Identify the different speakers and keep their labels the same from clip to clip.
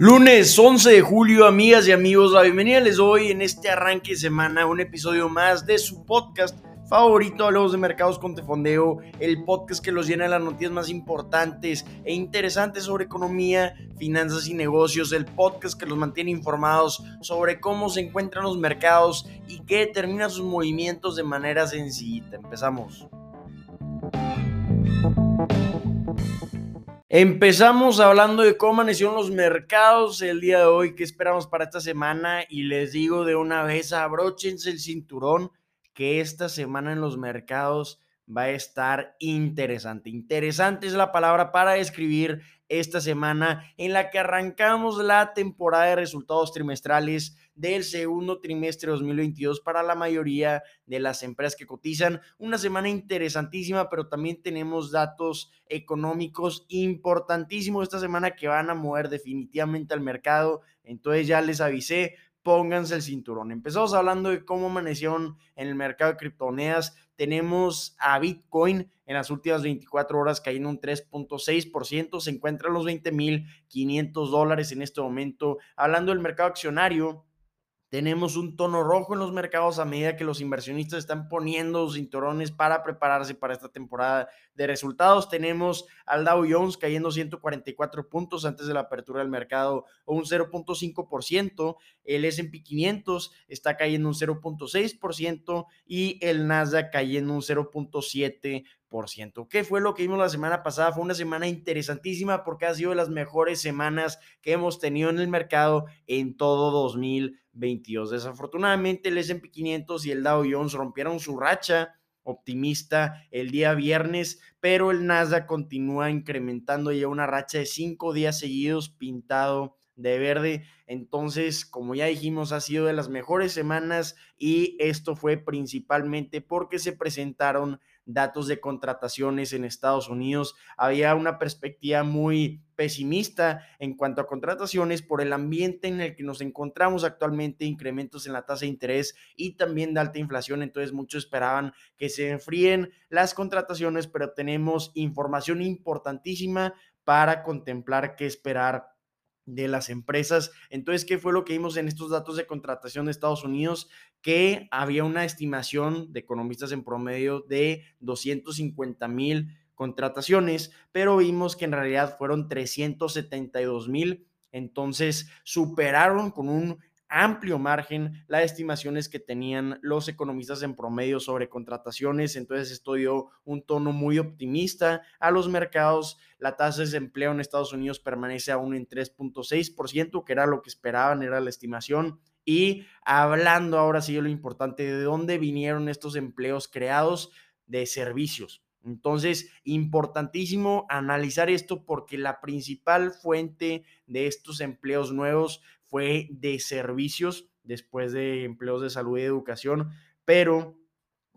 Speaker 1: Lunes 11 de julio, amigas y amigos, la bienvenida les doy en este arranque de semana un episodio más de su podcast favorito, Hablamos de Mercados con Tefondeo, el podcast que los llena de las noticias más importantes e interesantes sobre economía, finanzas y negocios, el podcast que los mantiene informados sobre cómo se encuentran los mercados y que determina sus movimientos de manera sencilla. Empezamos. Empezamos hablando de cómo amanecieron los mercados el día de hoy, qué esperamos para esta semana y les digo de una vez, abróchense el cinturón que esta semana en los mercados va a estar interesante. Interesante es la palabra para describir esta semana en la que arrancamos la temporada de resultados trimestrales del segundo trimestre de 2022 para la mayoría de las empresas que cotizan. Una semana interesantísima, pero también tenemos datos económicos importantísimos esta semana que van a mover definitivamente al mercado. Entonces ya les avisé, pónganse el cinturón. Empezamos hablando de cómo amanecieron en el mercado de criptomonedas. Tenemos a Bitcoin en las últimas 24 horas cayendo un 3.6%, se encuentra en los 20.500 dólares en este momento. Hablando del mercado accionario, tenemos un tono rojo en los mercados a medida que los inversionistas están poniendo cinturones para prepararse para esta temporada de resultados. Tenemos al Dow Jones cayendo 144 puntos antes de la apertura del mercado o un 0.5%. El S&P 500 está cayendo un 0.6% y el Nasdaq cayendo un 0.7%. ¿Qué fue lo que vimos la semana pasada? Fue una semana interesantísima porque ha sido de las mejores semanas que hemos tenido en el mercado en todo 2022. Desafortunadamente el S&P 500 y el Dow Jones rompieron su racha optimista el día viernes, pero el Nasdaq continúa incrementando ya una racha de cinco días seguidos pintado de verde. Entonces, como ya dijimos, ha sido de las mejores semanas y esto fue principalmente porque se presentaron datos de contrataciones en Estados Unidos. Había una perspectiva muy pesimista en cuanto a contrataciones por el ambiente en el que nos encontramos actualmente, incrementos en la tasa de interés y también de alta inflación. Entonces muchos esperaban que se enfríen las contrataciones, pero tenemos información importantísima para contemplar qué esperar de las empresas. Entonces, ¿qué fue lo que vimos en estos datos de contratación de Estados Unidos? Que había una estimación de economistas en promedio de 250 mil contrataciones, pero vimos que en realidad fueron 372 mil. Entonces, superaron con un amplio margen las estimaciones que tenían los economistas en promedio sobre contrataciones. Entonces esto dio un tono muy optimista a los mercados. La tasa de desempleo en Estados Unidos permanece aún en 3.6%, que era lo que esperaban, era la estimación. Y hablando ahora sí de lo importante, ¿de dónde vinieron estos empleos creados? De servicios. Entonces, importantísimo analizar esto porque la principal fuente de estos empleos nuevos fue de servicios después de empleos de salud y educación, pero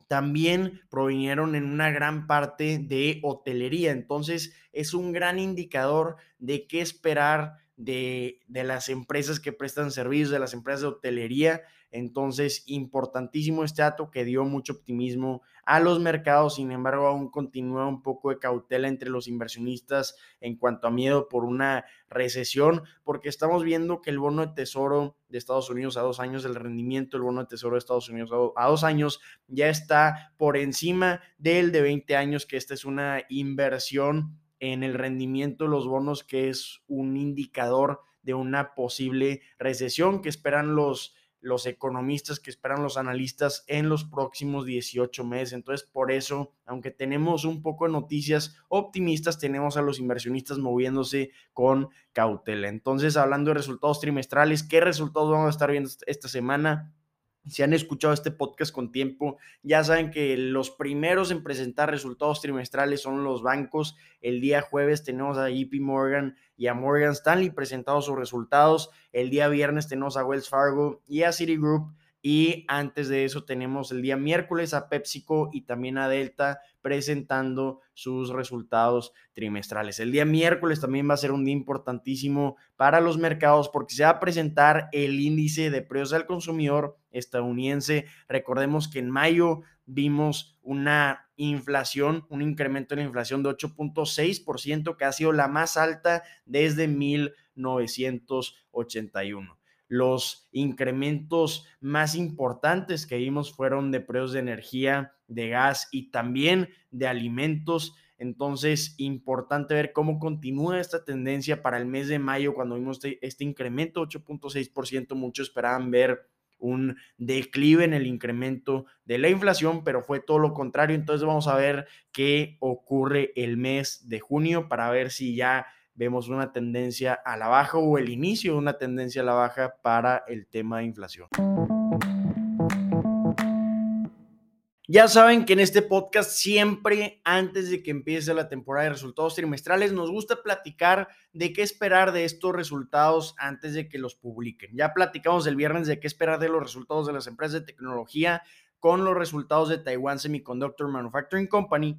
Speaker 1: también provinieron en una gran parte de hotelería. Entonces, es un gran indicador de qué esperar de, de, las empresas que prestan servicios, de las empresas de hotelería. Entonces, importantísimo este dato que dio mucho optimismo a los mercados. Sin embargo, aún continúa un poco de cautela entre los inversionistas en cuanto a miedo por una recesión, porque estamos viendo que el bono de tesoro de Estados Unidos a dos años, el rendimiento del bono de tesoro de Estados Unidos a dos años ya está por encima del de 20 años, que esta es una inversión en el rendimiento de los bonos, que es un indicador de una posible recesión que esperan los los economistas que esperan los analistas en los próximos 18 meses. Entonces, por eso, aunque tenemos un poco de noticias optimistas, tenemos a los inversionistas moviéndose con cautela. Entonces, hablando de resultados trimestrales, ¿qué resultados vamos a estar viendo esta semana? Si han escuchado este podcast con tiempo, ya saben que los primeros en presentar resultados trimestrales son los bancos. El día jueves tenemos a JP Morgan y a Morgan Stanley presentados sus resultados. El día viernes tenemos a Wells Fargo y a Citigroup. Y antes de eso tenemos el día miércoles a PepsiCo y también a Delta presentando sus resultados trimestrales. El día miércoles también va a ser un día importantísimo para los mercados porque se va a presentar el índice de precios al consumidor estadounidense. Recordemos que en mayo vimos una inflación, un incremento en la inflación de 8.6%, que ha sido la más alta desde 1981 los incrementos más importantes que vimos fueron de precios de energía, de gas y también de alimentos. Entonces, importante ver cómo continúa esta tendencia para el mes de mayo, cuando vimos este, este incremento 8.6%, muchos esperaban ver un declive en el incremento de la inflación, pero fue todo lo contrario. Entonces vamos a ver qué ocurre el mes de junio para ver si ya vemos una tendencia a la baja o el inicio de una tendencia a la baja para el tema de inflación. Ya saben que en este podcast siempre antes de que empiece la temporada de resultados trimestrales nos gusta platicar de qué esperar de estos resultados antes de que los publiquen. Ya platicamos el viernes de qué esperar de los resultados de las empresas de tecnología con los resultados de Taiwan Semiconductor Manufacturing Company,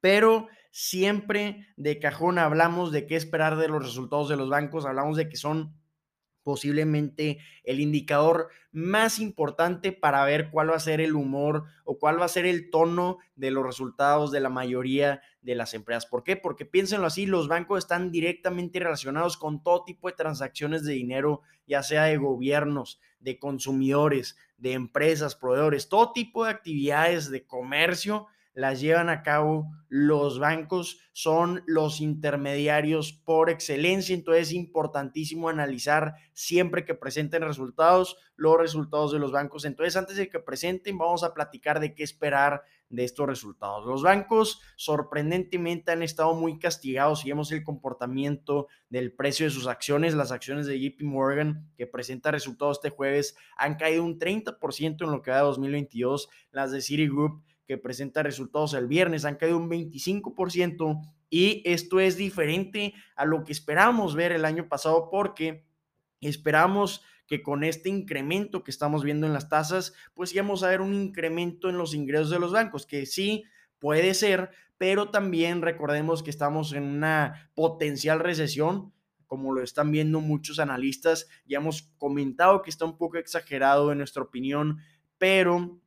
Speaker 1: pero siempre de cajón hablamos de qué esperar de los resultados de los bancos, hablamos de que son posiblemente el indicador más importante para ver cuál va a ser el humor o cuál va a ser el tono de los resultados de la mayoría de las empresas. ¿Por qué? Porque piénsenlo así, los bancos están directamente relacionados con todo tipo de transacciones de dinero, ya sea de gobiernos, de consumidores, de empresas, proveedores, todo tipo de actividades de comercio las llevan a cabo los bancos, son los intermediarios por excelencia, entonces es importantísimo analizar siempre que presenten resultados, los resultados de los bancos. Entonces, antes de que presenten, vamos a platicar de qué esperar de estos resultados. Los bancos sorprendentemente han estado muy castigados si vemos el comportamiento del precio de sus acciones. Las acciones de JP Morgan que presenta resultados este jueves han caído un 30% en lo que va de 2022. Las de Citigroup que presenta resultados el viernes han caído un 25% y esto es diferente a lo que esperamos ver el año pasado porque esperamos que con este incremento que estamos viendo en las tasas, pues íbamos a ver un incremento en los ingresos de los bancos, que sí puede ser, pero también recordemos que estamos en una potencial recesión, como lo están viendo muchos analistas, ya hemos comentado que está un poco exagerado en nuestra opinión, pero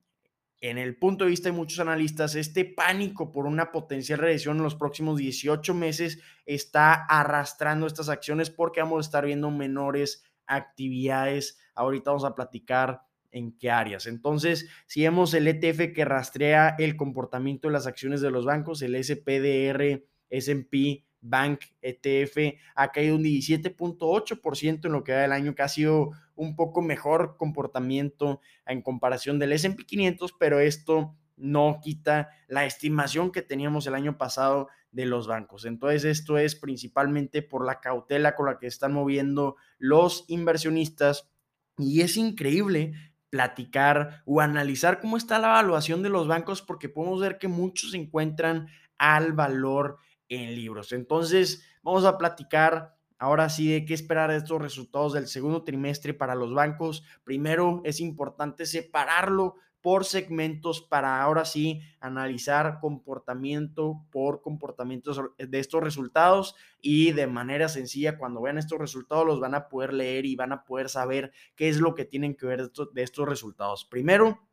Speaker 1: en el punto de vista de muchos analistas, este pánico por una potencial recesión en los próximos 18 meses está arrastrando estas acciones porque vamos a estar viendo menores actividades. Ahorita vamos a platicar en qué áreas. Entonces, si vemos el ETF que rastrea el comportamiento de las acciones de los bancos, el SPDR, SP Bank ETF ha caído un 17.8% en lo que va del año, que ha sido un poco mejor comportamiento en comparación del S&P 500, pero esto no quita la estimación que teníamos el año pasado de los bancos. Entonces, esto es principalmente por la cautela con la que están moviendo los inversionistas y es increíble platicar o analizar cómo está la evaluación de los bancos porque podemos ver que muchos se encuentran al valor en libros. Entonces, vamos a platicar ahora sí de qué esperar de estos resultados del segundo trimestre para los bancos. Primero, es importante separarlo por segmentos para ahora sí analizar comportamiento por comportamiento de estos resultados y de manera sencilla cuando vean estos resultados los van a poder leer y van a poder saber qué es lo que tienen que ver de estos resultados. Primero,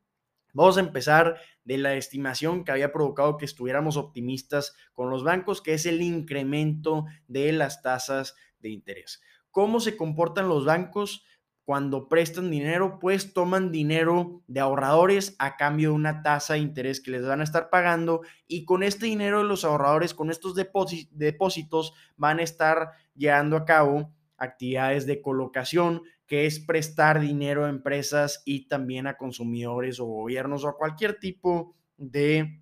Speaker 1: Vamos a empezar de la estimación que había provocado que estuviéramos optimistas con los bancos, que es el incremento de las tasas de interés. ¿Cómo se comportan los bancos? Cuando prestan dinero, pues toman dinero de ahorradores a cambio de una tasa de interés que les van a estar pagando y con este dinero de los ahorradores, con estos depósitos, van a estar llevando a cabo actividades de colocación, que es prestar dinero a empresas y también a consumidores o gobiernos o a cualquier tipo de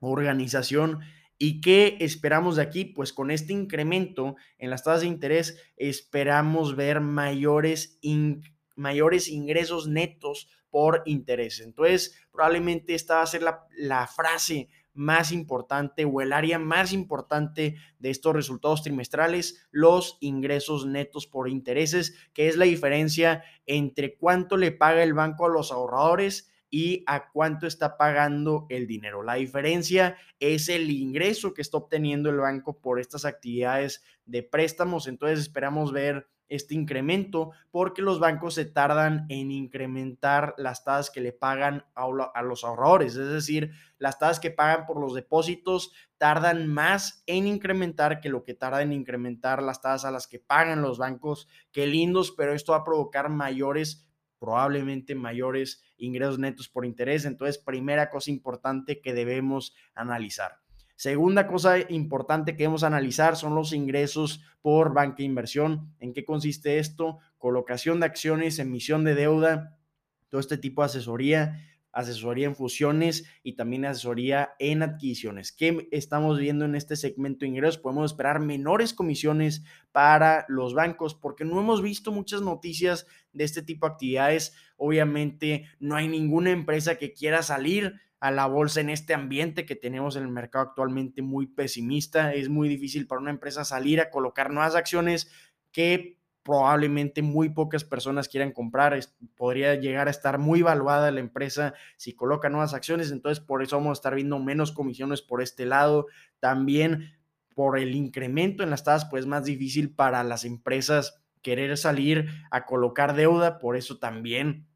Speaker 1: organización. ¿Y qué esperamos de aquí? Pues con este incremento en las tasas de interés esperamos ver mayores, mayores ingresos netos por interés. Entonces, probablemente esta va a ser la, la frase más importante o el área más importante de estos resultados trimestrales, los ingresos netos por intereses, que es la diferencia entre cuánto le paga el banco a los ahorradores y a cuánto está pagando el dinero. La diferencia es el ingreso que está obteniendo el banco por estas actividades de préstamos. Entonces esperamos ver este incremento porque los bancos se tardan en incrementar las tasas que le pagan a, los ahorradores, es decir, las tasas que pagan por los depósitos tardan más en incrementar que lo que tarda en incrementar las tasas a las que pagan los bancos. Qué lindos, pero esto va a provocar mayores probablemente mayores ingresos netos por interés. Entonces, primera cosa importante que debemos analizar. Segunda cosa importante que debemos analizar son los ingresos por banca de inversión. ¿En qué consiste esto? Colocación de acciones, emisión de deuda, todo este tipo de asesoría, asesoría en fusiones y también asesoría en adquisiciones. ¿Qué estamos viendo en este segmento de ingresos? Podemos esperar menores comisiones para los bancos porque no hemos visto muchas noticias de este tipo de actividades. Obviamente no hay ninguna empresa que quiera salir a la bolsa en este ambiente que tenemos en el mercado actualmente muy pesimista. Es muy difícil para una empresa salir a colocar nuevas acciones que probablemente muy pocas personas quieran comprar. podría llegar a estar muy valuada la empresa si coloca nuevas acciones. Entonces, por eso vamos a estar viendo menos comisiones por este lado. También por el incremento en las tasas, pues es más difícil para las empresas querer salir a colocar deuda. Por eso también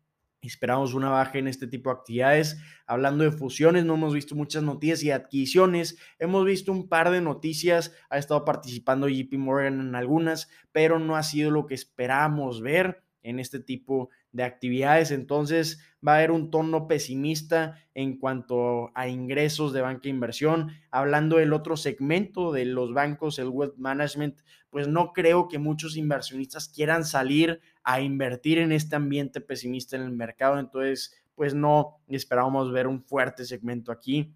Speaker 1: Esperamos una baja en este tipo de actividades. Hablando de fusiones, no hemos visto muchas noticias y adquisiciones. Hemos visto un par de noticias. Ha estado participando JP Morgan en algunas, pero no ha sido lo que esperábamos ver en este tipo de actividades. Entonces va a haber un tono pesimista en cuanto a ingresos de banca de inversión. Hablando del otro segmento de los bancos, el wealth management, pues no creo que muchos inversionistas quieran salir a invertir en este ambiente pesimista en el mercado. Entonces, pues no esperábamos ver un fuerte segmento aquí.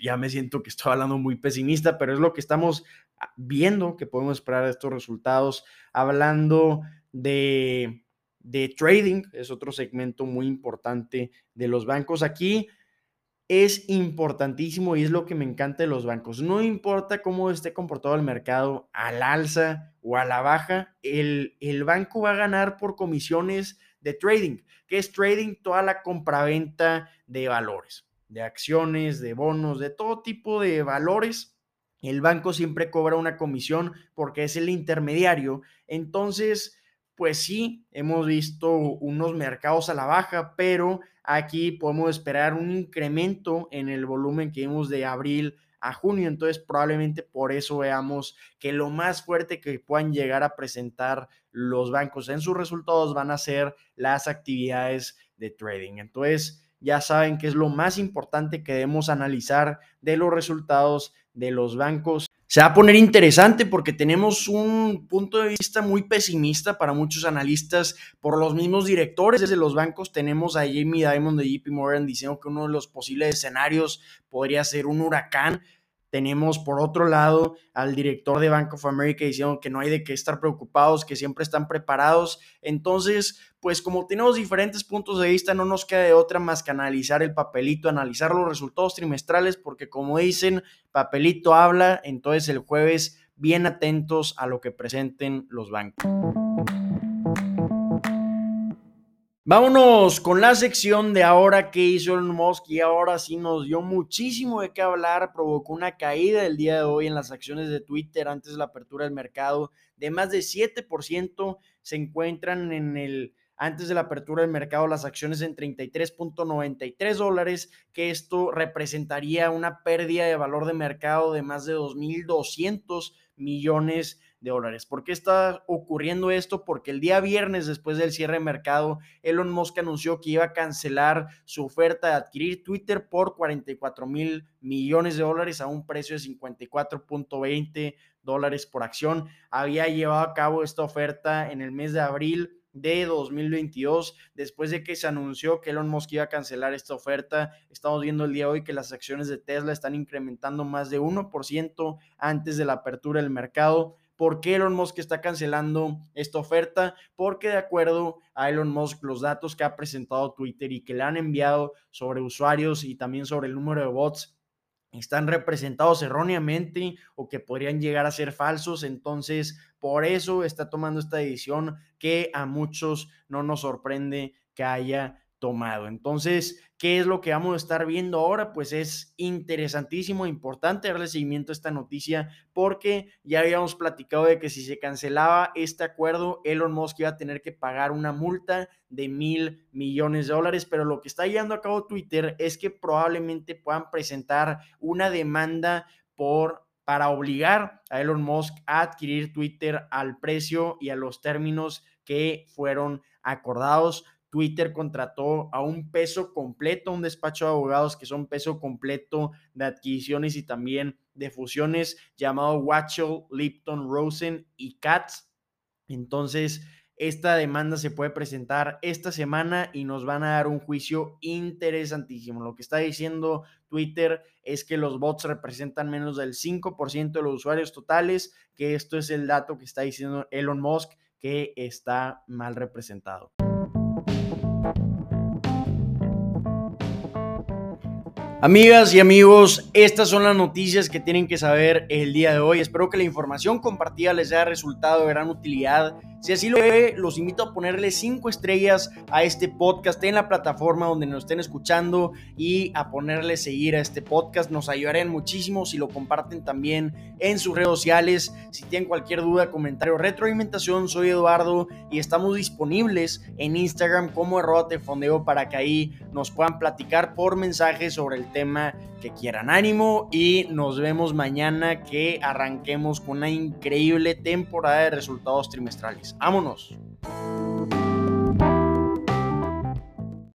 Speaker 1: Ya me siento que estoy hablando muy pesimista, pero es lo que estamos ah, viendo que podemos esperar estos resultados. Hablando de, de trading, es otro segmento muy importante de los bancos. Aquí es importantísimo y es lo que me encanta de los bancos. No importa cómo esté comportado el mercado, al alza o a la baja, el, el banco va a ganar por comisiones de trading. que es trading? Toda la compraventa de valores, de acciones, de bonos, de todo tipo de valores. El banco siempre cobra una comisión porque es el intermediario. Entonces, pues sí, hemos visto unos mercados a la baja, pero aquí podemos esperar un incremento en el volumen que vimos de abril a junio. Entonces, probablemente por eso veamos que lo más fuerte que puedan llegar a presentar los bancos en sus resultados van a ser las actividades de trading. Entonces, ya saben que es lo más importante que debemos analizar de los resultados de los bancos se va a poner interesante porque tenemos un punto de vista muy pesimista para muchos analistas por los mismos directores de los bancos. Tenemos a Jamie Dimon de JP Morgan diciendo que uno de los posibles escenarios podría ser un huracán. Tenemos por otro lado al director de Bank of America diciendo que no hay de qué estar preocupados, que siempre están preparados. Entonces, pues como tenemos diferentes puntos de vista, no nos queda de otra más que analizar el papelito, analizar los resultados trimestrales, porque como dicen, papelito habla. Entonces el jueves, bien atentos a lo que presenten los bancos. Vámonos con la sección de ahora que hizo Elon Musk y ahora sí nos dio muchísimo de qué hablar, provocó una caída el día de hoy en las acciones de Twitter antes de la apertura del mercado de más de 7%, se encuentran en el antes de la apertura del mercado las acciones en 33.93 dólares, que esto representaría una pérdida de valor de mercado de más de 2.200 millones de dólares. ¿Por qué está ocurriendo esto? Porque el día viernes, después del cierre de mercado, Elon Musk anunció que iba a cancelar su oferta de adquirir Twitter por 44 mil millones de dólares a un precio de 54.20 dólares por acción. Había llevado a cabo esta oferta en el mes de abril de 2022, después de que se anunció que Elon Musk iba a cancelar esta oferta. Estamos viendo el día de hoy que las acciones de Tesla están incrementando más de 1% antes de la apertura del mercado. ¿Por qué Elon Musk está cancelando esta oferta? Porque de acuerdo a Elon Musk, los datos que ha presentado Twitter y que le han enviado sobre usuarios y también sobre el número de bots están representados erróneamente o que podrían llegar a ser falsos. Entonces, por eso está tomando esta decisión que a muchos no nos sorprende que haya tomado. Entonces, ¿qué es lo que vamos a estar viendo ahora? Pues es interesantísimo, importante darle seguimiento a esta noticia porque ya habíamos platicado de que si se cancelaba este acuerdo, Elon Musk iba a tener que pagar una multa de mil millones de dólares, pero lo que está llevando a cabo Twitter es que probablemente puedan presentar una demanda por para obligar a Elon Musk a adquirir Twitter al precio y a los términos que fueron acordados. Twitter contrató a un peso completo, un despacho de abogados que son peso completo de adquisiciones y también de fusiones, llamado Watchell, Lipton, Rosen y Katz. Entonces, esta demanda se puede presentar esta semana y nos van a dar un juicio interesantísimo. Lo que está diciendo Twitter es que los bots representan menos del 5% de los usuarios totales, que esto es el dato que está diciendo Elon Musk, que está mal representado. Thank you. Amigas y amigos, estas son las noticias que tienen que saber el día de hoy. Espero que la información compartida les haya resultado de gran utilidad si así lo ve, los invito a ponerle cinco estrellas a este podcast en la plataforma donde nos estén escuchando y a ponerle seguir a este podcast. Nos ayudarían muchísimo si lo comparten también en sus redes sociales. Si tienen cualquier duda, comentario, retroalimentación, soy Eduardo y estamos disponibles en Instagram como arroba para que ahí nos puedan platicar por mensaje sobre tema que quieran. Ánimo y nos vemos mañana que arranquemos con una increíble temporada de resultados trimestrales. ¡Vámonos!